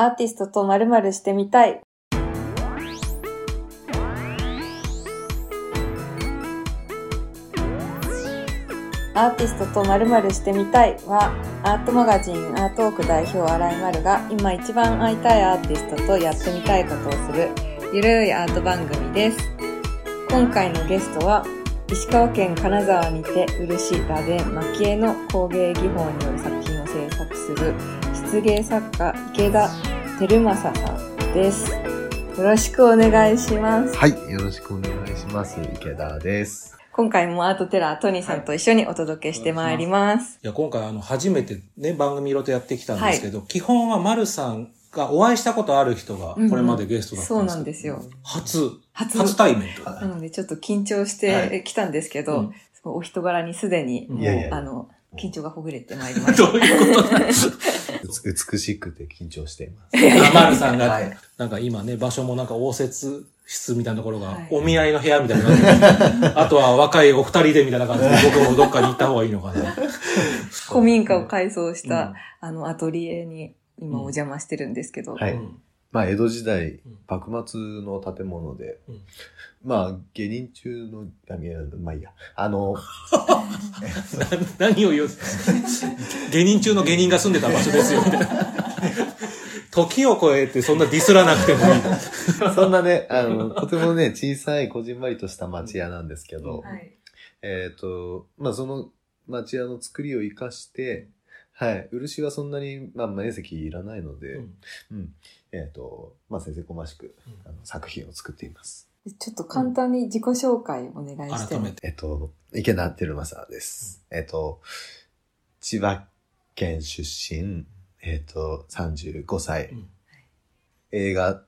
アーティストと〇〇してみたい。アーティストと〇〇してみたいは、アートマガジンアートオーク代表新井丸が今一番会いたいアーティストとやってみたいことをするゆるいアート番組です。今回のゲストは、石川県金沢にて漆螺鈿蒔絵の工芸技法による作品を制作する漆芸作家池田照正さんです。よろしくお願いします。はい、よろしくお願いします。池田です。今回もアートテラートニーさんと一緒にお届けしてまいります。いや、今回あの、初めてね、番組いろいろとやってきたんですけど、基本は丸さんがお会いしたことある人が、これまでゲストだったそうんですけど、なんですよ。初、初初対面と。なのでちょっと緊張しはてきたんですけど、うんそのお人柄にすでに、うんあの、緊張がほぐれてまいりました。どういうことなんです美しくて緊張しています。か丸さんが、はい。なんか今ね、場所もなんか応接室みたいなところが、はい。お見合いの部屋みたいになっててあとは若いお二人でみたいな感じで、僕もどっかに行った方がいいのかな。古民家を改装しうんた、あの、アトリエに今お邪魔してるんですけど、はい。うんまあ、江戸時代うん、幕末の建物で、うんまあ、下人中の、あ、いや、まあいいや。あの、な何を言う？芸人中の芸人が住んでた場所ですよ、みたいな。時を超えてそんなディスらなくてもいい。そんなね、あの、とてもね、小さい、こじんまりとした町屋なんですけど、はい。えっ、と、まあ、その町屋の作りを生かして、はい、漆はそんなに、まあ、面積いらないので、うんうん。えっ、と、まあ、先生こましく、うんあの作品を作っています。ちょっと簡単に自己紹介お願いしても改めて。えっと、池田照正です。えっと、千葉県出身、えっと、35歳。うん映画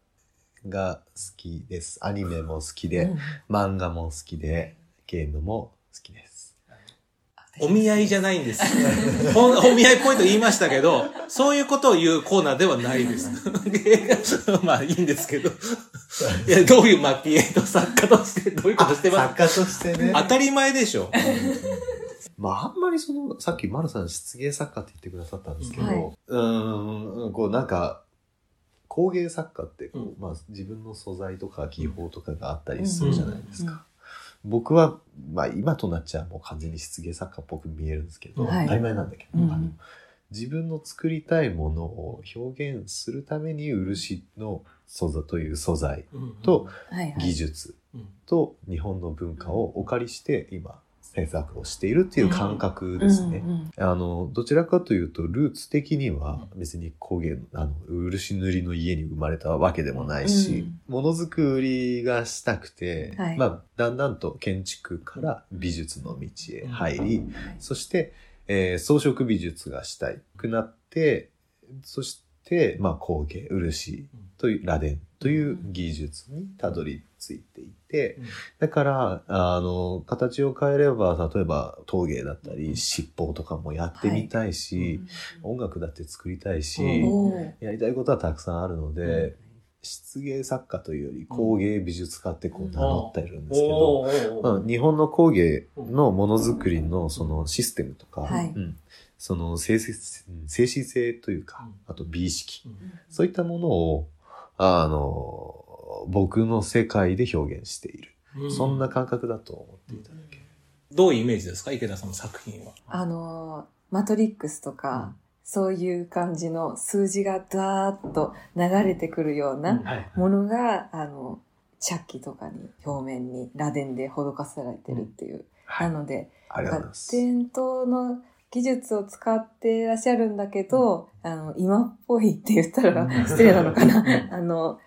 が好きです。アニメも好きで、うん漫画も好きで、ゲームも好きです。お見合いじゃないんです。お見合いっぽいと言いましたけど、そういうことを言うコーナーではないです。まあいいんですけど。いや、どういう蒔絵と作家としてどういうことしてます？家としてね当たり前でしょ。まあ、あんまりその、さっき丸さん漆芸作家って言ってくださったんですけど、はいうーん、こうなんか、工芸作家ってこう、うんまあ自分の素材とか技法とかがあったりするじゃないですか。僕は、まあ今となっちゃもう完全に漆芸作家っぽく見えるんですけど、はい。当たり前なんだけど、うん。あの自分の作りたいものを表現するために漆の素材という素材と。技術うんと日本の文化をお借りして今制作をしているっていう感覚ですね。うんうんあの、どちらかというと、ルーツ的には別に工芸、あの、漆塗りの家に生まれたわけでもないし、ものづくりがしたくて、はい。まあ、だんだんと建築から美術の道へ入り、そして、えー装飾美術がしたいくなって、そして、まあ、工芸、漆という、螺鈿という技術にたどり着いていて、だから、あの、形を変えれば、例えば陶芸だったり、七宝とかもやってみたいし、音楽だって作りたいし、やりたいことはたくさんあるので、うん。漆芸作家というより工芸美術家ってこう名乗ってるんですけど、日本の工芸のものづくりのそのシステムとか、はい。うん。その精神性というかうん、あと美意識、うん。そういったものを、あの、僕の世界で表現している。うんそんな感覚だと思っていただける。どういうイメージですか？池田さんの作品は。あのー、マトリックスとか、そういう感じの数字がダーッと流れてくるようなはい。ものが、あの、茶器とかに、表面に螺鈿で施されてるっていう。は。ないので。伝統の技術を使っていらっしゃるんだけど、あの、今っぽいって言ったら失礼なのかな。あの、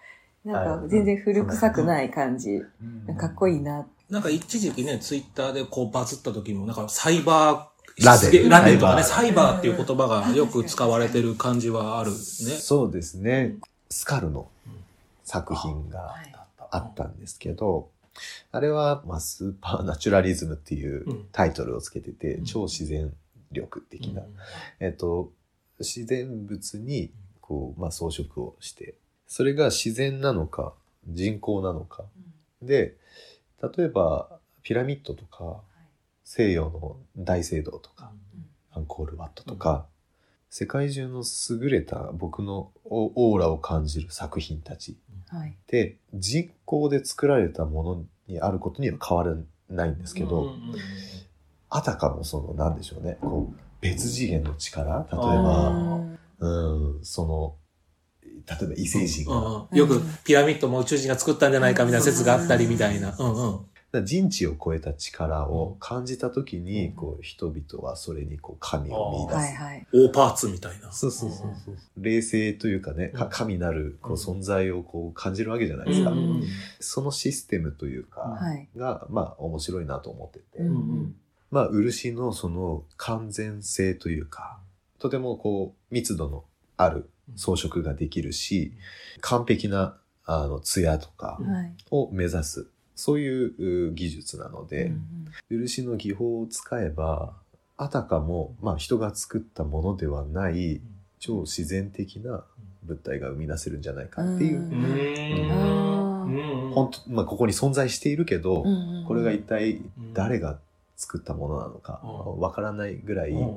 なんか全然古臭くない感じ。かっこいいな。なんか一時期ね、ツイッターでこうバズった時も、なんかサイバー、ラデンラデンとかね、ササイバーっていう言葉がよく使われてる感じはあるね。そうですね。スカルの作品がはい。あったんですけど、あれは、まあ、スーパーナチュラリズムっていううん。タイトルをつけてて、うん。超自然力的な、うん。えっと、自然物に、こう、まあ、装飾をして、それが自然なのか、人工なのか。で、例えば、ピラミッドとか、西洋の大聖堂とか、アンコールワットとか、世界中の優れた僕のオオーラを感じる作品たちはい。人工で作られたものにあることには変わらないんですけど、うんうんうんあたかもそのなんでしょうねこう別次元の力例えあばーうんその例えば異星人が、うんうんよくピラミッドも宇宙人が作ったんじゃないかみたいな説があったりみたいな。うんうん。だから人知を超えた力を感じた時に、こう人々はそれにこう神を見出す。はいはい。大パーツみたいな。そうそうそうそう。霊性というかね、かうん神なるこううん存在をこう感じるわけじゃないですか。うんうんそのシステムというか、はい。が、まあ面白いなと思ってて。うんうんまあ漆のその完全性というか、とてもこう密度のある装飾ができるし、完璧なあの艶とかはい。を目指す、そういうう技術なので、うん漆の技法を使えばあたかも、まあ、人が作ったものではない超自然的な物体が生み出せるんじゃないかっていう、うん。うん。うん。本当まあ、ここに存在しているけど、うんうんこれが一体誰が作ったものなのかうん。わからないぐらいうん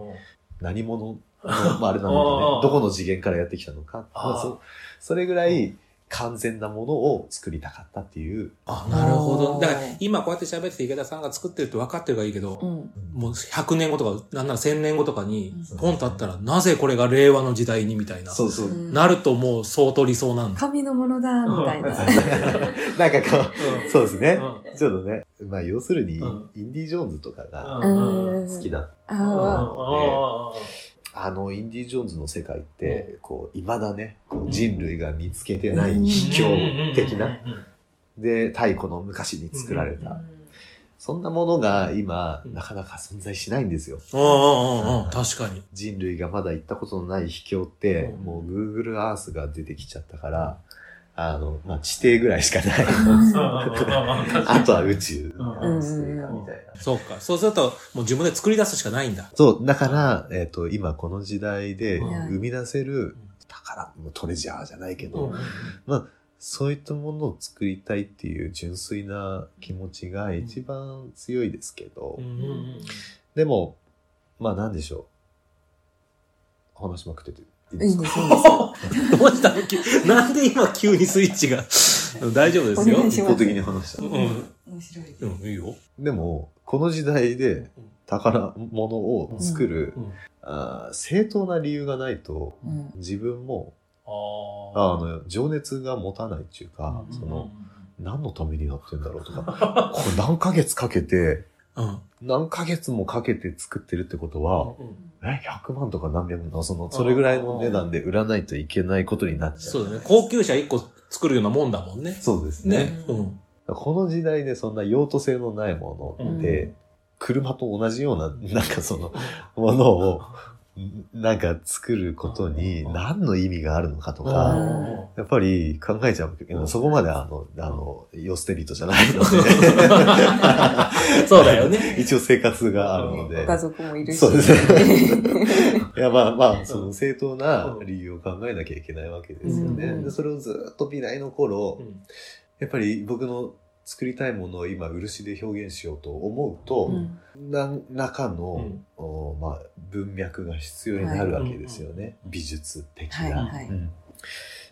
何者の、まあ、あれなのかねどこの次元からやってきたのか、まあ、そそれぐらい完全なものを作りたかったっていう、あ、なるほど。だから今こうやって喋ってて池田さんが作ってるって分かってるからいいけど、うん。もう100年後とか、なんなら1000年後とかにうん、ポンとあったら、なぜこれが令和の時代にみたいな。そうそう、うん。なるともう相当理想なんだ。神のものだ、みたいな。なんかこうそうですね。うちょっとね、まあ要するに、うん。インディ・ジョーンズとかがうん。好きだ。ああのインディ・ジョーンズの世界って、こう、未だね、こう人類が見つけてない秘境的な、で、太古の昔に作られあ。た。そんなものが今、なかなか存在しないんですよ。うんうんうんうん。確かに。人類がまだ行ったことのない秘境って、うんもう Google Earth が出てきちゃったから、あの、まあ、地底ぐらいしかない。あとは宇宙が水かみたいな。そうか。そうすると、もう自分で作り出すしかないん。だ。そう、だから、えっ、と、今この時代でうん。生み出せる宝、もうトレジャーじゃないけど、うん。まあ、そういったものを作りたいっていう純粋な気持ちが一番強いですけど、うん。うん。でも、まあなん。でしょう。話しまくってていいですか？いいんです、いいんです。どうしたの？急 なんで今急にスイッチが？大丈夫ですよ。一方的に話した。うん。面白い。うん、いいよ。でも、この時代で宝物を作る、うんあー正当な理由がないと、うん。自分も、ああの、情熱が持たないっていうか、うんその、何のためになってんだろうとか、これ何ヶ月かけて、うん。何ヶ月もかけて作ってるってことは、うんえ、100万とか何百万、その、それぐらいの値段で売らないといけないことになっちゃう。そうだね。高級車1個作るようなもんだもんね。そうですね。ね。うん。この時代でそんな用途性のないもので、車と同じような、なんかその、ものを、なんか作ることに何の意味があるのかとうか、んやっぱり考えちゃうけど、そこまであの、あの、ヨステリトじゃないので、そうだよね。一応生活があるのでご。家族もいるし。そうですね。いや、まあまあ、その正当な理由を考えなきゃいけないわけですよね。それをずっと美大の頃う、んやっぱり僕の作りたいものを今、漆で表現しようと思うと、うん。何らかの、うん。おまあ、文脈が必要になるわけですよね。美術的な。はいはい。うん。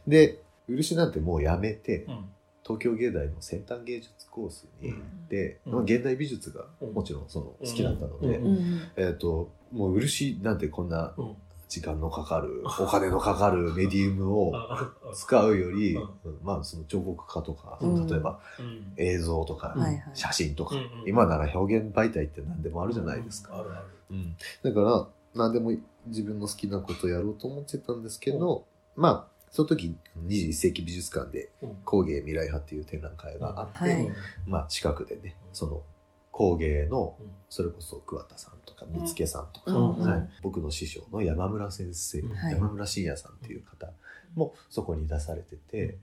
で、漆なんてもうやめて、うん。東京芸大の先端芸術コースに行って、うん。まあ現代美術がうんもちろんその好きだったので、うん。うん。えっ、と、もう漆なんてこんなうん時間のかかる、お金のかかるメディウムを 使うより、うん。まあその彫刻家とか、うん。例えばうん。映像とか、写真とか、今なら表現媒体って何でもあるじゃないですか。あるある。うん、だから何でも自分の好きなことをやろうと思ってたんですけど、まあその時21世紀美術館でうん。工芸未来派っていう展覧会があって、はい。まあ近くでねその工芸のうん。それこそ桑田さんとか？見附さんとか、うんうんはい、僕の師匠の山村先生、はい。山村信也さんっていう方もそこに出されてて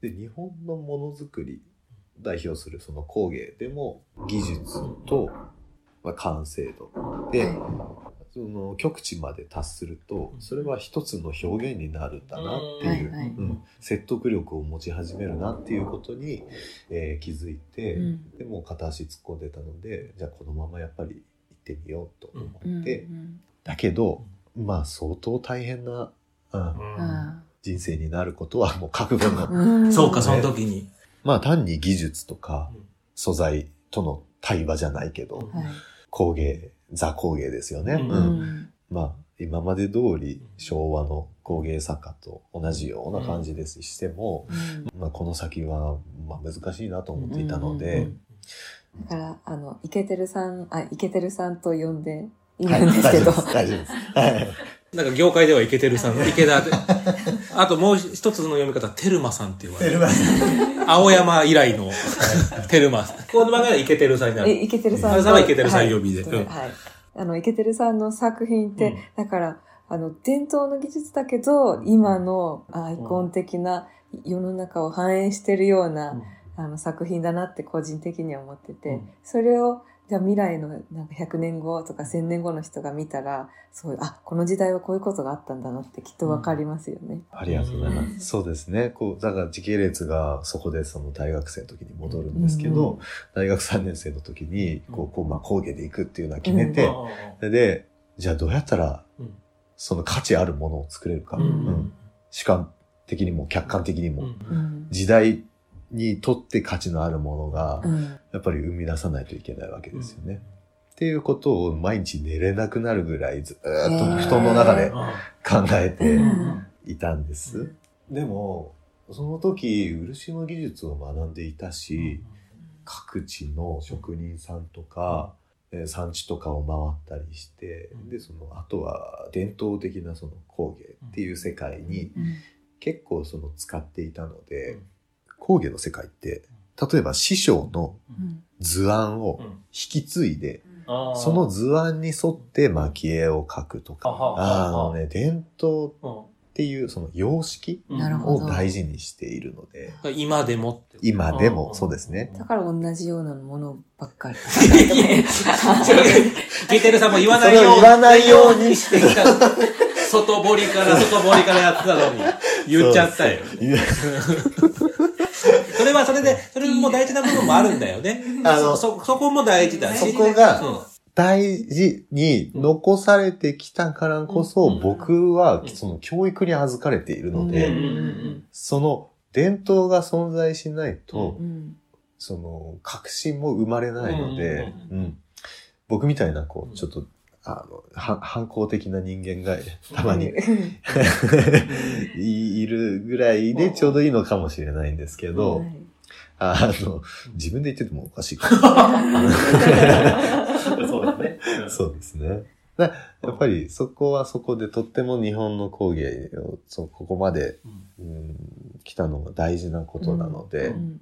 で日本のものづくり代表するその工芸でも技術と、まあ、完成度。で、その極地まで達するとそれは一つの表現になるんだなっていう、はいはい。うん、説得力を持ち始めるなっていうことに、えー気づいて、うん。でもう片足突っ込んでたのでじゃあこのままやっぱり行ってみようと思うんって、だけどまあ相当大変な、うんあ人生になることはもう覚悟の。うん。そうか、その時に。まあ単に技術とかうん。素材との対話じゃないけど。工芸、ザ工芸ですよね。うん。ううん。ん。まあ今まで通り昭和の工芸作家と同じような感じですしても、まあこの先はまあ難しいなと思っていたので、だから、あの、イケてるさん、あ、イケてるさんと呼んでいはいるんですけど。大丈夫です。大丈夫です。はい。なんか業界ではイケてるさん、池田で。あともう一つの読み方、テルマさんって言われる。青山以来のテルマ。この番組はイケてるさんになえ、る。イケてるさん。さんはイケてるさん呼びではい。うんはいあの、イケてるさんの作品って、うんだから、あの、伝統の技術だけど、今のアイコン的な世の中を反映してるような、あの作品だなって個人的には思ってて、うん。それをじゃあ未来のなんか100年後とか1000年後の人が見たらそうあこの時代はこういうことがあったんだなってきっとわかりますよね。ありがとうございます。そうですね。こう、だから時系列がそこでその大学生の時に戻るんですけど、うん大学3年生の時に、こう、こうまあ工芸で行くっていうのは決めうん。て、で、じゃあどうやったらうん。その価値あるものを作れるか。うん。うん。主観的にも客観的にも、うん。うん。時代にとって価値のあるものがう、ん。やっぱり生み出さないといけないわけですよね。っていうことを毎日寝れなくなるぐらいずーっと布団の中で考えてうん。いたんです。でも、その時、漆の技術を学んでいたし、各地の職人さんとか、えー産地とかを回ったりして、うん。で、その、あとは伝統的なその工芸っていう世界にうん。結構その使っていたので、うん工芸の世界って、例えば師匠のうん図案をうん引き継いで、その図案に沿って蒔絵を描くとか、あのね、伝統うんっていうその様式を大事にしているので、今でもって。今でもそうですね。だから同じようなものばっかり。ゲテルさんも言わないようそれを言わないようにしてきた。外堀から外堀からやってたのに。言っちゃったよ。それはそれで、それも大事な部分もあるんだよね。あのそ、そこも大事だ。し。そこがうん。大事に残されてきたからこそ、うん。僕はうんその教育に預かれているので、その伝統が存在しないと、うん。その革新も生まれないので、僕みたいなこうん。う、ちょっと、あの、は反抗的な人間がたまにい いるぐらいでちょうどいいのかもしれないんですけど、はい。あの、自分で言っててもおかしいか そうだね。そうですね。だやっぱりそこはそこでとっても日本の工芸をそうここまで、うん、来たのが大事なことなので、うん。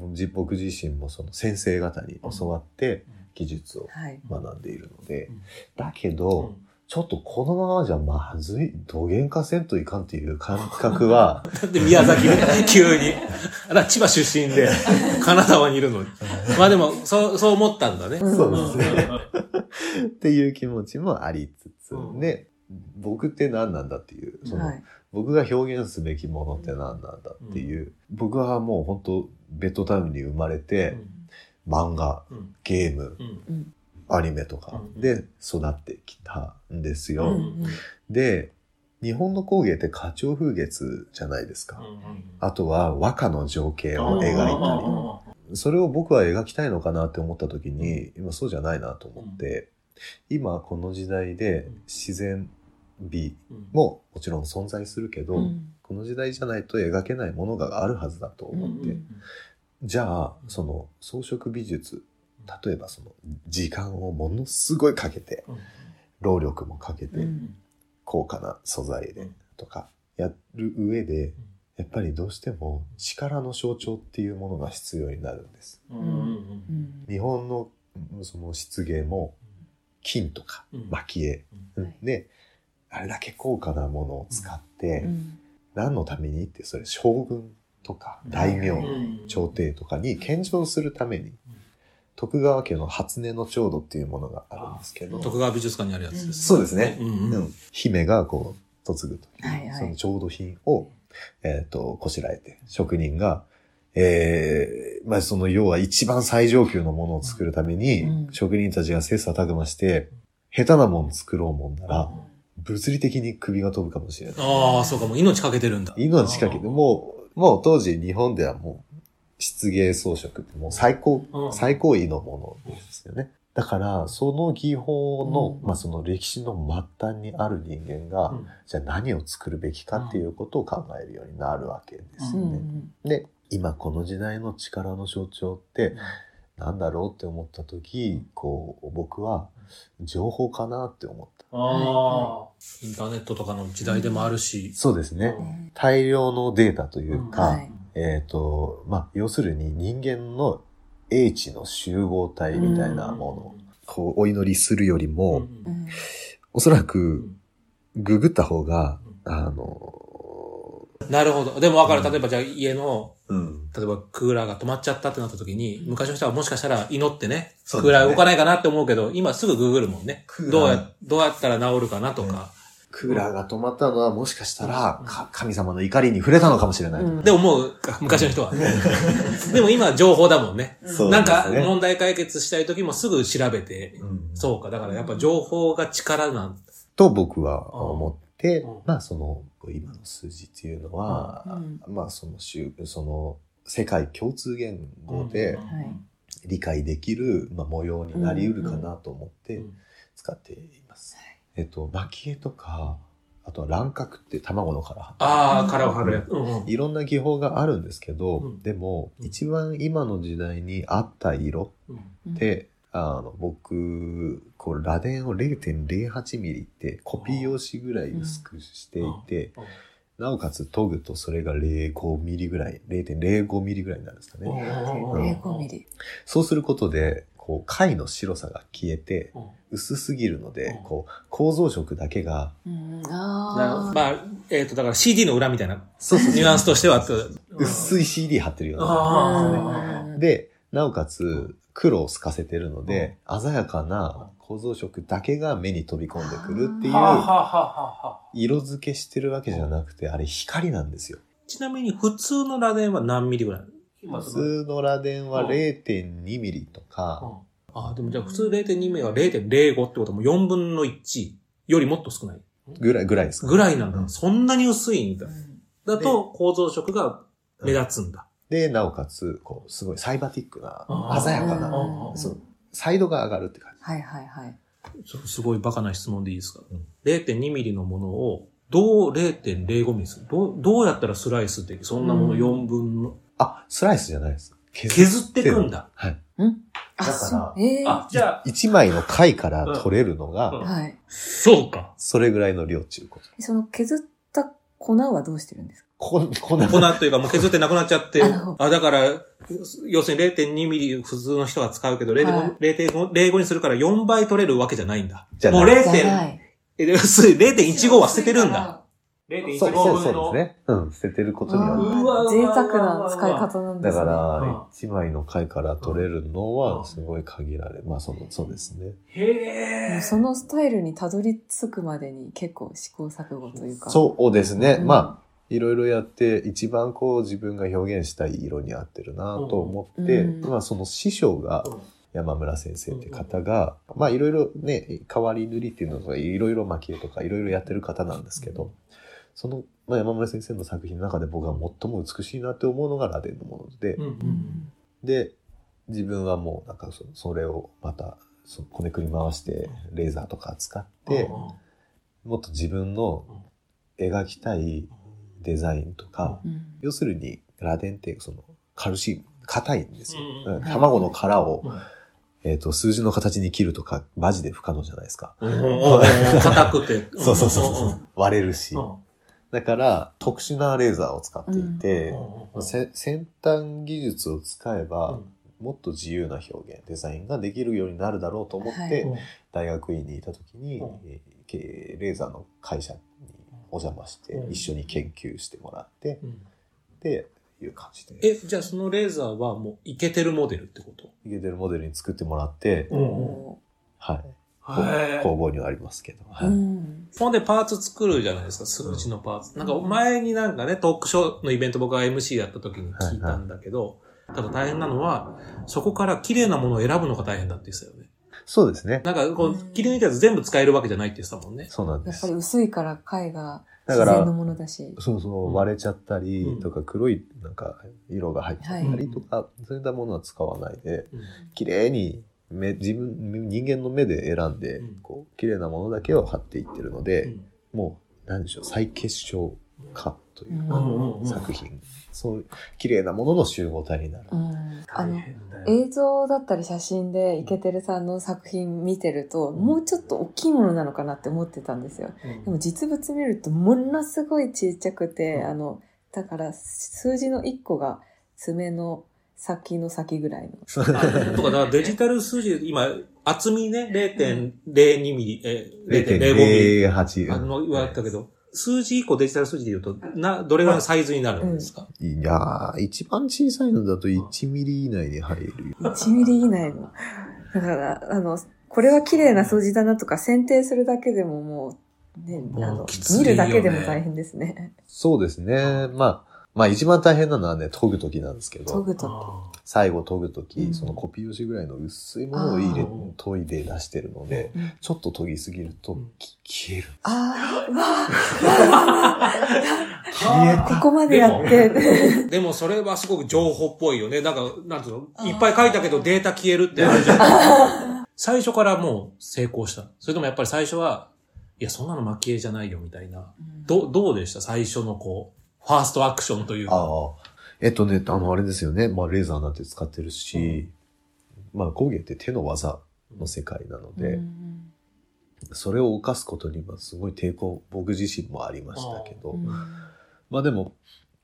うん。じ僕自身もその先生方に教わって技術をはい。学んでいるので、うんだけど、ちょっとこのままじゃまずい、土幻化せんといかんっていう感覚は、なんで宮崎で 急に。あら、千葉出身で、金沢にいるのに。まあでも、そう、そう思ったんだね。うんそうですね。っていう気持ちもありつつ、うんで、僕って何なんだっていう、その、はい。僕が表現すべきものって何なんだっていう、僕はもう本当ベッドタウンに生まれて、漫画、うん。ゲーム、うん。アニメとかうん。で育ってきたんですよ。で、日本の工芸って花鳥風月じゃないですか。あとは和歌の情景を描いたり。それを僕は描きたいのかなって思った時に、今そうじゃないなと思って、今この時代で自然美ももちろん存在するけど、うん。この時代じゃないと描けないものがあるはずだと思って、じゃあその装飾美術例えばその時間をものすごいかけて労力もかけてうん。高価な素材でとかやる上でやっぱりどうしても力の象徴っていうものが必要になるんです。うん日本のうんその漆芸も金とか蒔絵。であれだけ高価なものを使って、うん。何のためにってそれ将軍とか大名、朝廷とかに献上するために徳川家の初音の調度っていうものがあるんですけど徳川美術館にあるやつです。そうですね、うんううん。ん姫がこう嫁ぐといはいその調度品を、えっとこしらえて職人がえーまあその要は一番最上級のものを作るために、うん。職人たちが切磋琢磨して下手なもの作ろうもんなら、物理的に首が飛ぶかもしれない。ああ、そうか、もう命かけてるんだ。命かけて、もう、もう当時日本ではもう、漆芸装飾ってもう最高、うん最高位のものですよね。だから、その技法の、うんまあその歴史の末端にある人間が、うんじゃあ何を作るべきかっていうことを考えるようになるわけですうよね。んで、今この時代の力の象徴って何だろうって思った時、こう、僕は情報かなって思った。ああ、インターネットとかの時代でもあるし。そうですね。うん。大量のデータというか、はい。えっ、と、まあ、要するに人間の英知の集合体みたいなものを、こう、お祈りするよりも、おそらく、ググった方が、あの、なるほど。でも分かる。例えばじゃあ家の、うん。例えばクーラーが止まっちゃったってなった時に、昔の人はもしかしたら祈ってね、そうですねクーラー動かないかなって思うけど、今すぐググるもんねクー。ラーどうや、どうやったら治るかなとか。クーラーが止まったのはもしかしたら、か神様の怒りに触れたのかもしれない。うんで思うか、昔の人は。でも今情報だもんね。そうなんかですね問題解決したい時もすぐ調べて、うんそうか。だからやっぱ情報が力なんと僕は思ってうん、まあその、今の数字っていうのは、うんまあその週、その、世界共通言語ではい。理解できる、まあ、模様になりうるかなと思ってうん使っています。えっと、蒔絵とか、あとは卵殻って卵の殻。ああ、殻を張る。やつ。うんうん。いろんな技法があるんですけど、うん。でも、うん一番今の時代に合った色うん。って、あの、僕、こう、螺鈿を0.08ミリってコピー用紙ぐらい薄くしていて、なおかつ研ぐとそれが0.5ミリぐらい、0.05ミリぐらいになるんですかね。うん。0.5ミリ。そうすることで、こう、貝の白さが消えて、うん。薄すぎるのでうん、こう、構造色だけが、ああ。まあ、えっ、と、だから CD の裏みたいな、そうそうニュアンスとしては、薄い CD 貼ってるような。で、なおかつ、黒を透かせてるので、鮮やかな構造色だけが目に飛び込んでくるっていう、色付けしてるわけじゃなくて、あれ光なんですよ。ちなみに普通の螺鈿は何ミリぐらい？今普通の螺鈿はうん0.2ミリとか、ああ、でもじゃあ普通0.2ミリは0.05ってことはもう4分の1よりもっと少ない？ぐらい、ぐらいですか。ぐらいなんだ。うんそんなに薄いんだ。うんだと構造色が目立つんだ。で、なおかつ、こう、すごいサイバティックなあ、鮮やかな、うんそう、サイドが上がるって感じ。はいはいはい。すごいバカな質問でいいですか、うん ?0.2 ミリのものをどう0.05ミリする？どうどうやったらスライスできそんなものうん4分の、あ、スライスじゃないです。削削ってくんだ。はい。あ、だからそう。ええあ、じゃあ、一枚の貝から取れるのうんが、はい。そうか。それぐらいの量っていうこと。その削った粉はどうしてるんですか？こ、こんな粉というかもう削ってなくなっちゃって。あだから、要するに0.2ミリ普通の人が使うけど、はい0.5 0.5にするから4倍取れるわけじゃないんだ。じゃもう0.1じゃない。え要するに0.15は捨ててるんだ。0.15そうそうですね。うん、捨ててることになる。うわー贅沢な使い方なんですね。だかうんら、一枚の貝から取れるのうんはすごい限られ、まあその、そうですね。へえ。そのスタイルにたどり着くまでに結構試行錯誤というか。そうですね。うんまあ、いろいろやって、一番こう自分が表現したい色に合ってるなと思って、うん。まあその師匠がうん。山村先生って方が、まあいろいろね、変わり塗りっていうのとか、いろいろ蒔絵とかいろいろやってる方なんですけど、その、まあ、山村先生の作品の中で僕が最も美しいなって思うのが螺鈿のもので、うんううん。んで、自分はもうなんかそそれをまた、こねくり回して、レーザーとか使って、もっと自分の描きたいデザインとか、うん。要するに、螺鈿ってその、カルシウム、硬いんですよ。うん。うん。卵の殻を、うん。えっ、と、数字の形に切るとか、マジで不可能じゃないですか。うん。硬くて。そうそうそうそう、ん。割れるし。うん。だから、特殊なレーザーを使っていて、うん。せ先端技術を使えば、うん。もっと自由な表現、デザインができるようになるだろうと思って、はい。大学院にいた時に、うん。えーけレーザーの会社にお邪魔して、うん。一緒に研究してもらって、うん。っていう感じで、え、じゃあそのレーザーはもうイケてるモデルってこと？イケてるモデルに作ってもらって、おはい。工房にはありますけど、ーはい。うんほんでパーツ作るじゃないですか、数値のパーツ。なんか前になんかね、トークショーのイベント僕が MC やった時に聞いたんだけど、ただ大変なのは、そこから綺麗なものを選ぶのが大変だって言ってたよね。そうですね。なんか、こう、切り抜いたやつ全部使えるわけじゃないって言ってたもんね。そうなんですやっぱり。薄いから貝がだから自然のものだし。そうそうう、ん割れちゃったりうんとか、黒いなんか色が入っちゃったりとか、そういったものは使わないで、うん綺麗に目、自分、人間の目で選んでうん、こう、綺麗なものだけを貼っていってるのうで、んもう、なんでしょう、再結晶化といううんか、うんうん作品。そういう、綺麗なものの集合体になる。うんあの映像だったり写真でイケてるさんの作品見てると、もうちょっと大きいものなのかなって思ってたんですよ。うんでも実物見るとものすごいちっちゃくて、うんあの、だから数字の1個が爪の先の先ぐらいの。あとか、だからデジタル数字、今、厚みね、0.02ミリ、え、0.05ミリ。0.08。あの、言われたけど、数字以降デジタル数字で言うと、な、どれぐらいのサイズになるんですか、いやー、一番小さいのだと1ミリ以内に入るよ。1ミリ以内の。だから、あの、これは綺麗な数字だなとか選定するだけでももう、ね、あの、ね見るだけでも大変ですね。そうですね。まあ、まあ一番大変なのはね、研ぐときなんですけど、研ぐとあ最後研ぐとき、うんそのコピー用紙ぐらいの薄いものを入れ研いで出してるので、うんちょっと研ぎすぎるとうんき消える。ああ、う わ消えあ、ここまでやって。ー でもそれはすごく情報っぽいよね。なんか、なんていうの？いっぱい書いたけどデータ消えるってあるじゃん。最初からもう成功した。それともやっぱり最初は、いや、そんなの蒔絵じゃないよみたいな。ど、どうでした？最初のこう、ファーストアクションというか。ああ。えっとね、あの、あれですよね。まあ、レーザーなんて使ってるし、まあ、工芸って手の技の世界なので、うんそれを犯すことにはすごい抵抗、僕自身もありましたけど、うん。まあでも、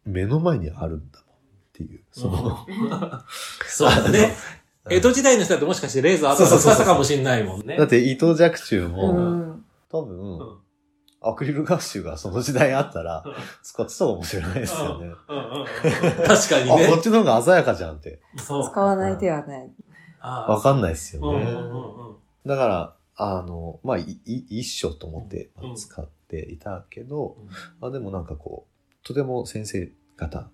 目の前にあるんだもんっていう、その、そうだね。江戸時代の人だともしかしてレーザー後から使ったかもしれないもんね。だって伊藤若冲も、うん。多分、アクリルガッシュがその時代あったら、使ってたかもしれないですよね。確かにあ、こねっ。ちの方が鮮やかじゃんって。そう使わない手はない。わかんないですよね。だから、あの、まあ、いい一緒と思ってうん使っていたけど、まあでもなんかこう、とても先生方、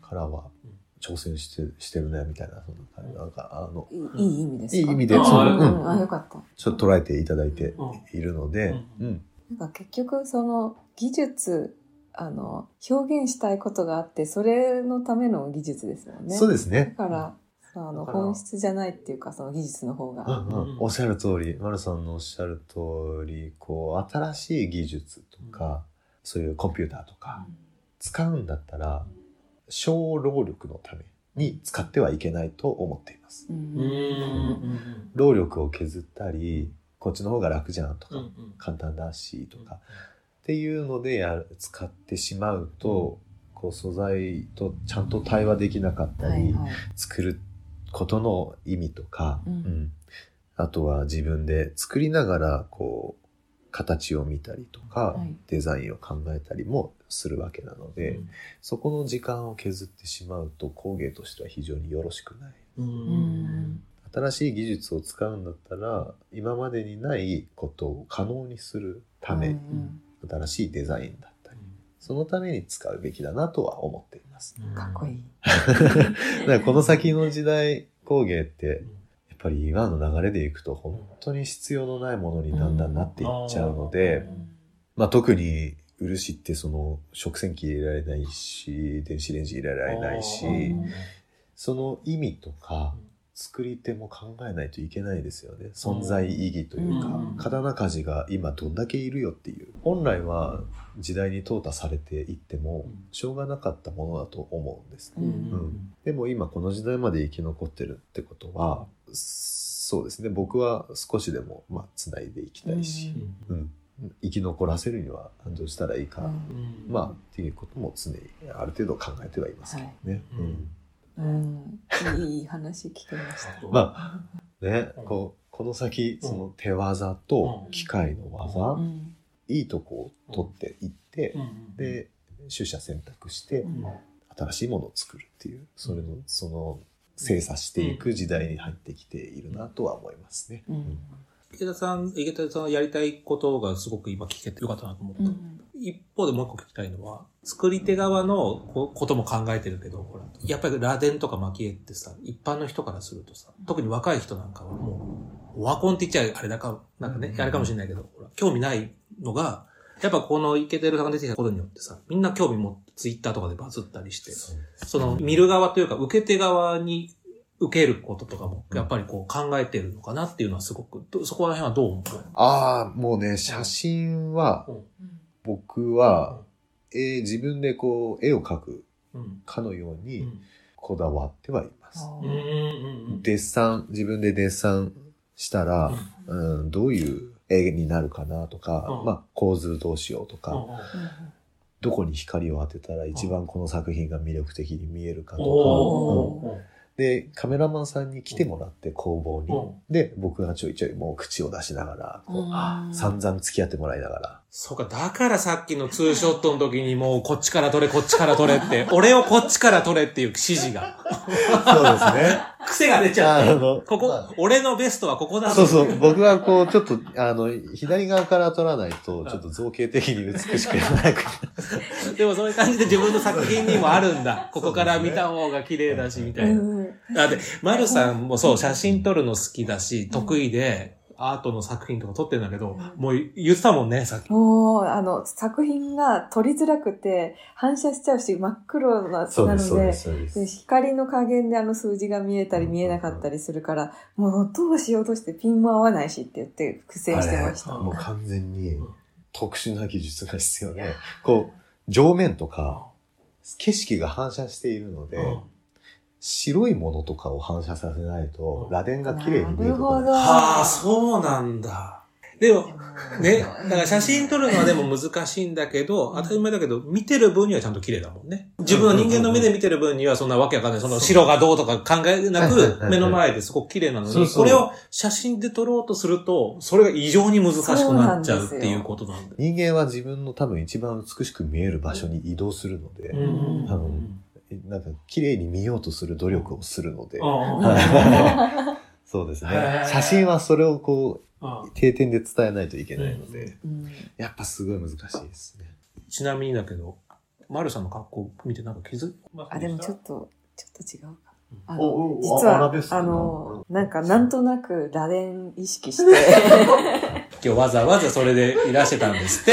からはうん挑戦してしてるね、みたいな、そんな感じ。なんか、あの、いい意味ですか？いい意味で、あその、ーうん、うん、あ、よかった。ちょっと捉えていただいてうんいるので、ううん。なんか結局その技術、あの、表現したいことがあって、それのための技術ですもんね。そうですね。だから、あの、だから本質じゃないっていうか、その技術の方うが。んうんおっしゃる通り、丸さんのおっしゃる通り、こう、新しい技術とか、そういうコンピューターとか、使うんだったら、小労力のために使ってはいけないと思っています。うんうんうん労力を削ったり、こっちの方が楽じゃんとか、うんうん。簡単だしとか、っていうのでやる使ってしまうと、こう素材とちゃんと対話できなかったり、はいはい。作ることの意味とか、うん。うん。あとは自分で作りながらこう形を見たりとか、はい。デザインを考えたりもするわけなので、そこの時間を削ってしまうと工芸としては非常によろしくない。うん。ううんん。新しい技術を使うんだったら今までにないことを可能にするため、うん。新しいデザインだったりそのために使うべきだなとは思っています。うん。かっこいい。だからこの先の時代工芸ってやっぱり今の流れでいくと本当に必要のないものにだんだんなっていっちゃうので、まあ、特に漆ってその食洗機入れられないし電子レンジ入れられないしうん。その意味とか作り手も考えないといけないですよね。存在意義というかうん。刀鍛冶が今どんだけいるよっていう。本来は時代に淘汰されていってもしょうがなかったものだと思うんです。ねうん。うん。でも今この時代まで生き残ってるってことはそうですね。僕は少しでもまあ繋いでいきたいし、うん、生き残らせるにはどうしたらいいか、うん。まあっていうことも常にある程度考えてはいますけどね。はい。うんうん。いい話聞けました。まあねうんこうこの先その手技と機械の技、うん。いいとこを取っていって、うんで取捨選択してうん新しいものを作るっていうそれのその精査していく時代に入ってきているなとは思いますね。うん。池田さん、池田さんがやりたいことがすごく今聞けてよかったなと思った。うん。一方でもう一個聞きたいのは、作り手側のこことも考えてるけど、ほら、やっぱり螺鈿とか蒔絵ってさ、一般の人からするとさ、特に若い人なんかはもう、オワコンって言っちゃあれだか、なんかね、あれかもしれないけど、ほら興味ないのが、やっぱこのイケてるさんが出てきたことによってさ、みんな興味持ってツイッターとかでバズったりして、その見る側というか受け手側に受けることとかも、やっぱりこう考えてるのかなっていうのはすごく、どそこら辺はどう思う？ああ、もうね、写真は、僕は、えー自分でこう、絵を描くうん。かのよううにん。こだわってはいます。デッサン、自分でデッサンしたら、うん、どういう絵になるかなとか、うん。まあ構図どうしようとか、うんどこに光を当てたら一番この作品が魅力的に見えるかとか、うん。で、カメラマンさんに来てもらって工房に、うん。で、僕がちょいちょいもう口を出しながら、こううん。散々付き合ってもらいながら、そうか、だからさっきのツーショットの時にもうこっちから撮れ、こっちから撮れって、俺をこっちから撮れっていう指示が。そうですね。癖が出ちゃって。あの、ここ、まあ俺のベストはここだそうそう、僕はこう、ちょっと、あの、左側から撮らないと、ちょっと造形的に美しくなく でもそういう感じで自分の作品にもあるんだ。ここから見た方が綺麗だし、みたいな。うんだって、マルさんもそう、写真撮るの好きだし、得意で、アートの作品とか撮ってんだけど、もう言ってたもんね、さっき。もう、あの、作品が撮りづらくて、反射しちゃうし、真っ黒な、なので。光の加減であの数字が見えたり見えなかったりするから、もうどうしようとしてピンも合わないしって言って苦戦してました。もう完全にうん特殊な技術が必要で、こう、上面とか、景色が反射しているので、うん白いものとかを反射させないと、螺鈿が綺麗に見えてこなるほど。はあ、そうなんだ。でも、ね、だから写真撮るのはでも難しいんだけど、当たり前だけど、見てる分にはちゃんと綺麗だもんね。自分の人間の目で見てる分にはそんなわけわかんない。その白がどうとか考えなく、目の前ですごく綺麗なのに、これを写真で撮ろうとすると、それが異常に難しくなっちゃうっていうことなんだよ。人間は自分の多分一番美しく見える場所に移動するので、うん多分、なんか綺麗に見ようとする努力をするので、うんそうですへねー。写真はそれをこう定点で伝えないといけないので、うん。やっぱすごい難しいですね。ちなみにだけど、マルさんの格好見てなんか気づあ、でもちょっと、ちょっと違うか。実は、あの、なんかなんとなく螺鈿意識して、今日わざわざそれでいらしてたんですって。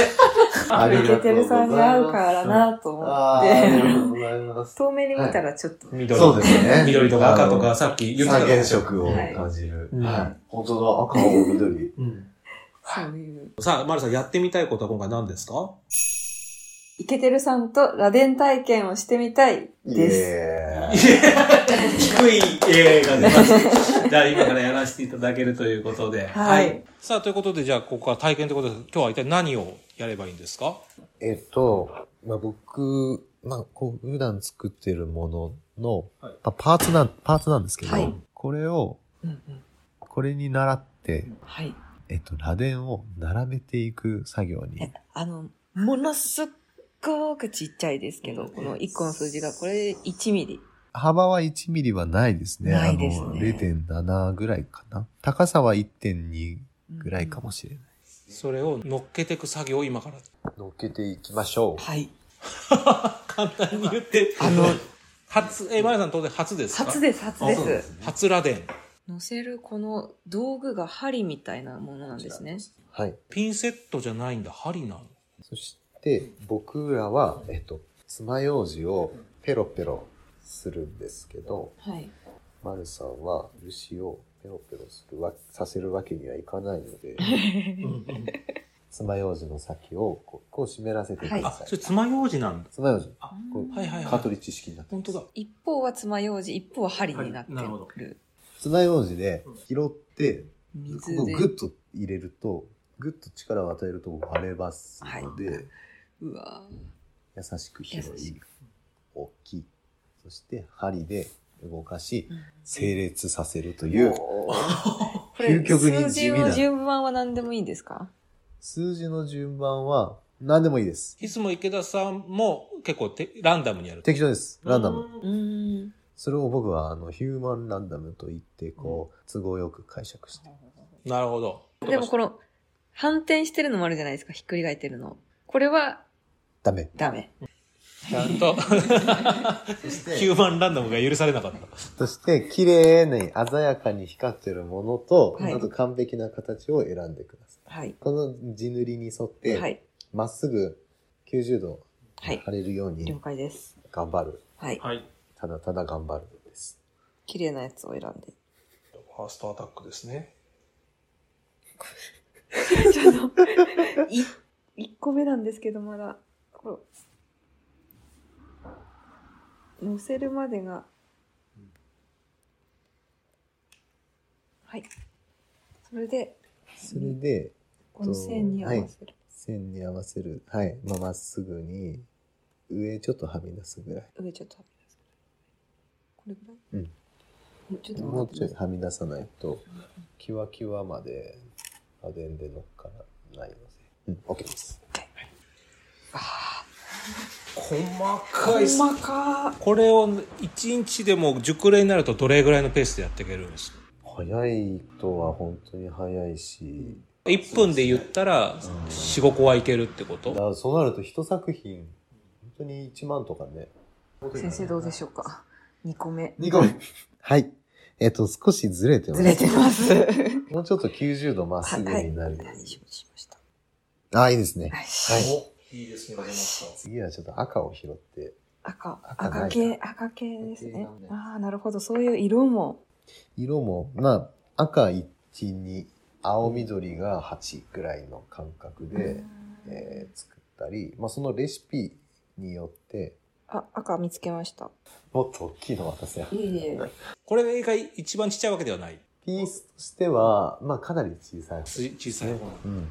ありイケてるさんに合うからなと思って、ありがとうございます。遠目に見たらちょっと、緑そうですね。緑とか赤とかさっき言ってた三原色を感じる。はいはい。本当だ、赤、青、緑。うんそういう。さあ、マルさんやってみたいことは今回何ですかイケてるさんと螺鈿体験をしてみたいです。す。低い映画出ました。じゃあ今からやらせていただけるということで。はい。さあ、ということで、じゃあここは体験ということで、今日は一体何をやればいいんですか？えっと、まあ、僕、まあ、こう、普段作ってるものの、はい。まあパーツなん、パーツなんですけど、はい。これを、うんうん。これに習って、はい。えっと、螺鈿を並べていく作業に。え、あの、ものすっごくちっちゃいですけど、この1個の数字が、これ1ミリ。幅は1ミリはないですね。ないですねあの、0.7ぐらいかな。高さは1.2ぐらいかもしれない。それを乗っけていく作業を今から。乗っけていきましょう。はい。簡単に言って。あの、初、え、マルさん当然初ですか？初です、初あそうです。初螺鈿。乗せるこの道具が針みたいなものなんですね。はい。ピンセットじゃないんだ、針なの。そして、僕らは、えっと、爪楊枝をペロペロするんですけど、はい。マルさんは漆をペロペロするわ、させるわけにはいかないので、爪楊枝の先をこうこう湿らせてくだあさ、い。それ爪楊枝なんだ。爪楊枝。あこうはいはいはいカートリッジ式になって本当だ。一方は爪楊枝、一方は針になってはいなるほどる。爪楊枝で拾って、こ。こグッと入れると、グッと力を与えると割れますので、うわ優しく広い、大きい。そして針で動かし、うん整列させるという、究極に数字地味なの順番は何でもいいんですか？数字の順番は何でもいいです。いつも池田さんも結構てランダムにやる。適当です。ランダム。うーん。それを僕はあのヒューマンランダムと言って、こう、都合よく解釈して。なるほど。でもこの、反転してるのもあるじゃないですか、ひっくり返ってるの。これはダメ。ダメ。ちゃんと、そしてヒューマンランダムが許されなかった。そして、綺麗に鮮やかに光ってるものと、はいあと完璧な形を選んでください。はい。この地塗りに沿って、はい。まっすぐ90度はい。貼れるように了解です。頑張る。はい。はい。ただただ頑張るです。綺麗なやつを選んで。ファーストアタックですね。ちょっと、い、1個目なんですけど、まだ、これ、乗せるまでが、はい。それで、それで、この線に合わせる。線に合わせる。はい。まあ、まっすぐに、上ちょっとはみ出すぐらい。上ちょっとはみ出すこれぐらい？うん。ちょっともうちょいはみ出さないと、キワキワまで家電で乗っからないので。うん、OK です。細かい細かーこれを1日でも熟練になるとどれぐらいのペースでやっていけるんですか？早い人は本当に早いし、1分で言ったら4、5個はいけるってことだからそうなると一作品、本当に1万とかね。先生どうでしょうか ?2 個目。2個目。はい。えっ、と、少しずれてます。ずれてます。もうちょっと90度まっすぐはい。になるようはい、に。承知しました？ああ、いいですね。はい。いいですね、出ました。次はちょっと赤を拾って、赤、赤ないか赤系、赤系ですね赤系なん。だああ、なるほど。そういう色も。色も、まあ、赤1、2、青緑が8ぐらいの感覚で、えー作ったり、まあ、そのレシピによって、あ、赤見つけました。もっと大きいの渡せよ。いえいえ。これが一番ちっちゃいわけではない。ピースとしては、まあ、かなり小さい。つ小さい方。うん。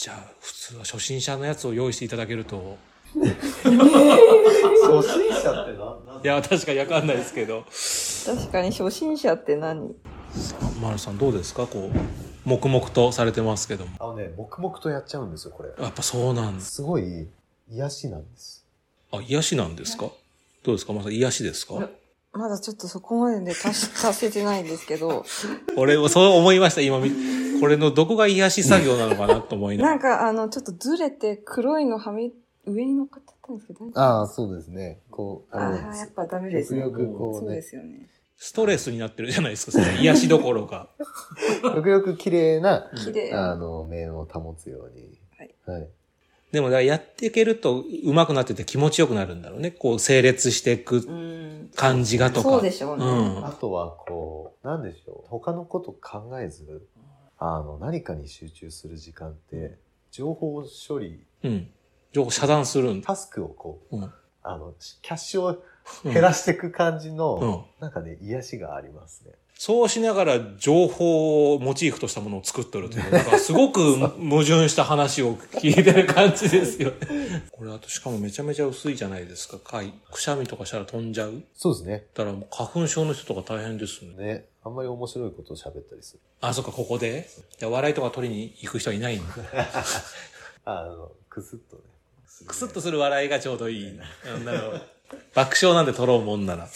じゃあ、普通は初心者のやつを用意していただけると。初心者って何いや、確かにわかんないですけど。確かに初心者って何？マルさんどうですか？こう、黙々とされてますけども。あのね、黙々とやっちゃうんですよ、これ。やっぱそうなんです。すごい癒しなんです。あ、癒しなんですか？どうですか？まさ癒しですか？まだちょっとそこまでで達せてないんですけど、俺もそう思いました、今み。これのどこが癒し作業なのかなと思いながら。なんかあの、ちょっとずれて黒いのはみ、上に乗っかっちゃったんですけど、大丈夫ああ、そうですね。こう、ああやっぱダメですね。極力こうねそうですよね。ストレスになってるじゃないですか、その癒しどころか。極力綺麗な、綺麗。あの、面を保つように。はい。はい。でも、やっていけると上手くなってて気持ちよくなるんだろうね。こう、整列していくうん。感じがとか。そうでしょうねんあとは、こう、なんでしょう。他のこと考えず、あの、何かに集中する時間って、情報処理、うん。情報遮断する。タスクをこう、うん。あの、キャッシュを減らしていく感じの、うん。なんかね、癒しがありますね。そうしながら情報をモチーフとしたものを作っとるという、なんかすごく 矛盾した話を聞いてる感じですよね。これあとしかもめちゃめちゃ薄いじゃないですか。貝。くしゃみとかしたら飛んじゃう？そうですね。だからもう花粉症の人とか大変ですね。ね。あんまり面白いことを喋ったりする。あ、そっか、ここで？じゃあ笑いとか取りに行く人はいないんだ。あの、くすっとね。くすっとする笑いがちょうどいい。うんなるほど。爆笑なんで取ろうもんなら。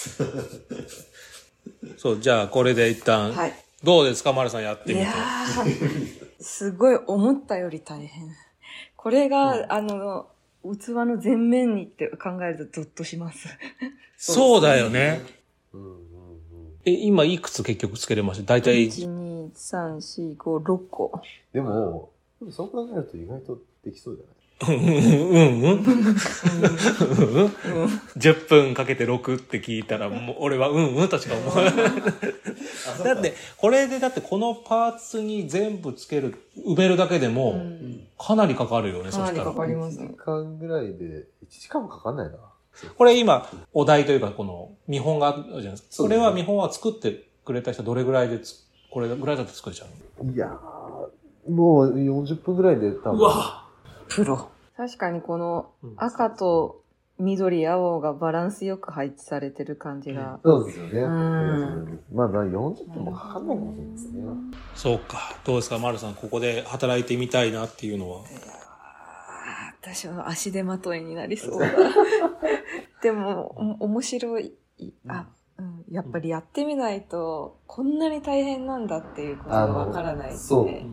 そう、じゃあこれで一旦、はい。どうですか、丸さんやってみていや。ー、すごい思ったより大変。これが、あの、器の前面にって考えるとゾッとします。そうだよね。うんうんうん。え、今いくつ結局つけれました？大体、1、2、3、4、5、6個。でも、でもそう考えると意外とできそうじゃない？うんうんうん。10分かけて6って聞いたら、もう俺はうん。うんとしか思わない。だって、これでだってこのパーツに全部つける、埋めるだけでも、かなりかかるよね、そかなりしたら。かかります1時間ぐらいで、1時間もかかんないな。これ今、お題というか、この見本があるじゃないですか。そうですねこれは見本は作ってくれた人どれぐらいでつ、これぐらいだと作れちゃうのいやー、もう40分ぐらいで多分。プロ。確かにこのうん赤と緑、青がバランスよく配置されてる感じが。そうですよね。んまあ、まあ40分もかかんないかもしれないですね。そうか。どうですか、丸さん。ここで働いてみたいなっていうのは。私は足手まといになりそうだ。でも、お面白い。あ、うん、やっぱりやってみないと、こんなに大変なんだっていうことがわからないですそうね。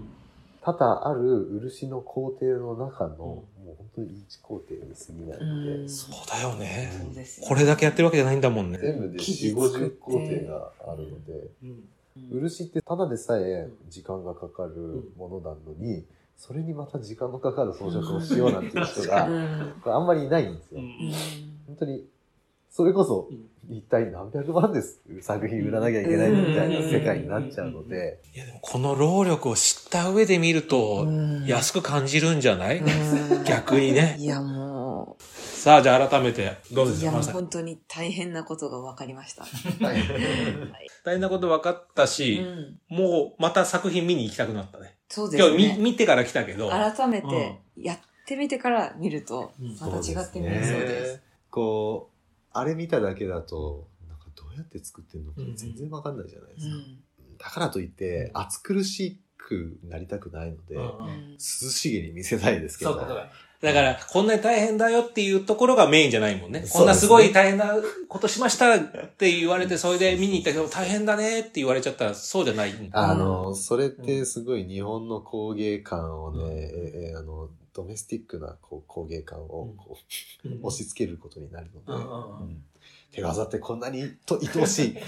多々ある漆の工程の中の、もう本当に1工程に過ぎないうん。ので、そうだよね。これだけやってるわけじゃないんだもんね。全部で4、生地作って50工程があるので、うん。漆ってただでさえ時間がかかるものなのに、それにまた時間のかかる装飾をしようなんていう人うが、ん。これあんまりいないんですよ。うん。本当に、それこそうん。一体何百万です作品売らなきゃいけないみたいな世界になっちゃうので、いやでもこの労力を知った上で見ると、うん。安く感じるんじゃない、うん。逆にね。いやもさあ、じゃあ改めて、どうう、ですか、いや本当に大変なことが分かりました。はい 大変なこと分かったうし、ん、もうまた作品見に行きたくなったね。そうで今日見すね。見てから来たけど、改めてやってみてから見るとうん、また違って見えそうです。こう、あれ見ただけだと、なんかどうやって作ってるのかうん全然わかんないじゃないですか。うんだからといって、暑苦しくなりたくないので、涼しげに見せたいですけど。そうかそうか。だから、こんなに大変だよっていうところがメインじゃないもんね。こんなすごい大変なことしましたって言われて、それで見に行ったけど大変だねって言われちゃったらそうじゃない。あの、それってすごい日本の工芸感をね、ええあの、ドメスティックなこう工芸感をこう、うん押し付けることになるので、うんうんうんうん手技ってこんなにと愛おしい、と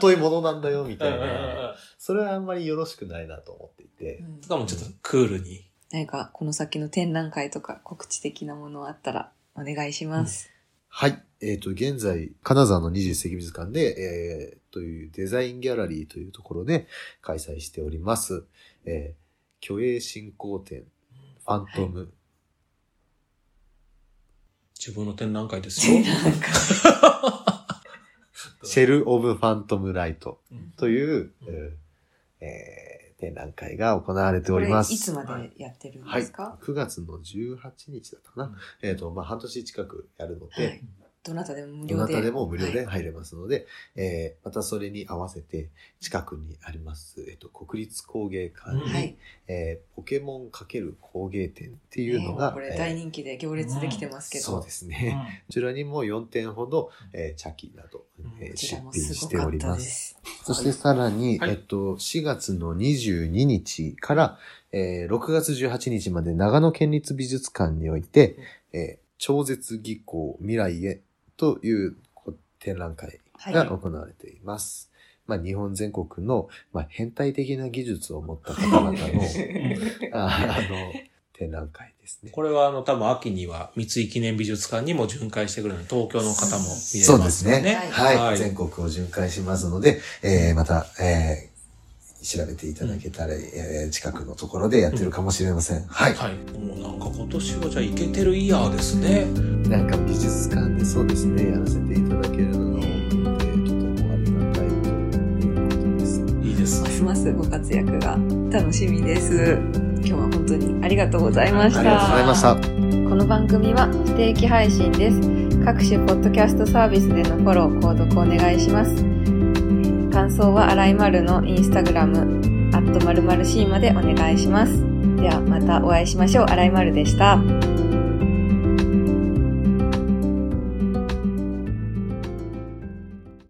尊いものなんだよ、みたいな。それはあんまりよろしくないなと思っていてう。んしかもちょっとクールに。何かこの先の展覧会とか告知的なものあったらお願いします。はい。えっ、と、現在、金沢の21世紀美術館で、えー、というデザインギャラリーというところで開催しております。えー、虚栄振興展、ファントム、自分の展覧会ですよ。展覧会。シェル・オブ・ファントム・ライトうんという、うんえーえー展覧会が行われております。つまでやってるんはい。ですか？9月の18日だったかな。うんえっ、と、まあ、半年近くやるので、はい。どなたでも無料で。どなたでも無料はいで入れますので、えーまたそれに合わせて近くにあります、えっ、と、国立工芸館に、はい。えーポケモン×工芸展っていうのが、ねこれ大人気で行列できてますけど。そうですね。こちらにも4点ほど、えー茶器など、えー出品しておりま。す。そしてさらに、はいえっと、4月の22日から、えー6月18日まで長野県立美術館において、えー超絶技巧未来へというこ展覧会が行われています。まあ、日本全国の、まあ、変態的な技術を持った方々の ああの展覧会ですね。これはあの多分秋には三井記念美術館にも巡回してくるので、東京の方も見れそうでます。ね。はいはい。全国を巡回しますので、えーまた、えー調べていただけたら、えー近くのところでやってるかもしれません。はい。はい。もうなんか今年はじゃあイケてるイヤーですね。なんか美術館でそうですね、やらせていただけるのが多くて、とてもありがたいということです。いいですね。ますますご活躍が楽しみです。今日は本当にありがとうございました。ありがとうございました。この番組は不定期配信です。各種ポッドキャストサービスでのフォロー、購読お願いします。感想は洗い丸のインスタグラム、アット〇〇 C までお願いします。ではまたお会いしましょう。洗い丸でした。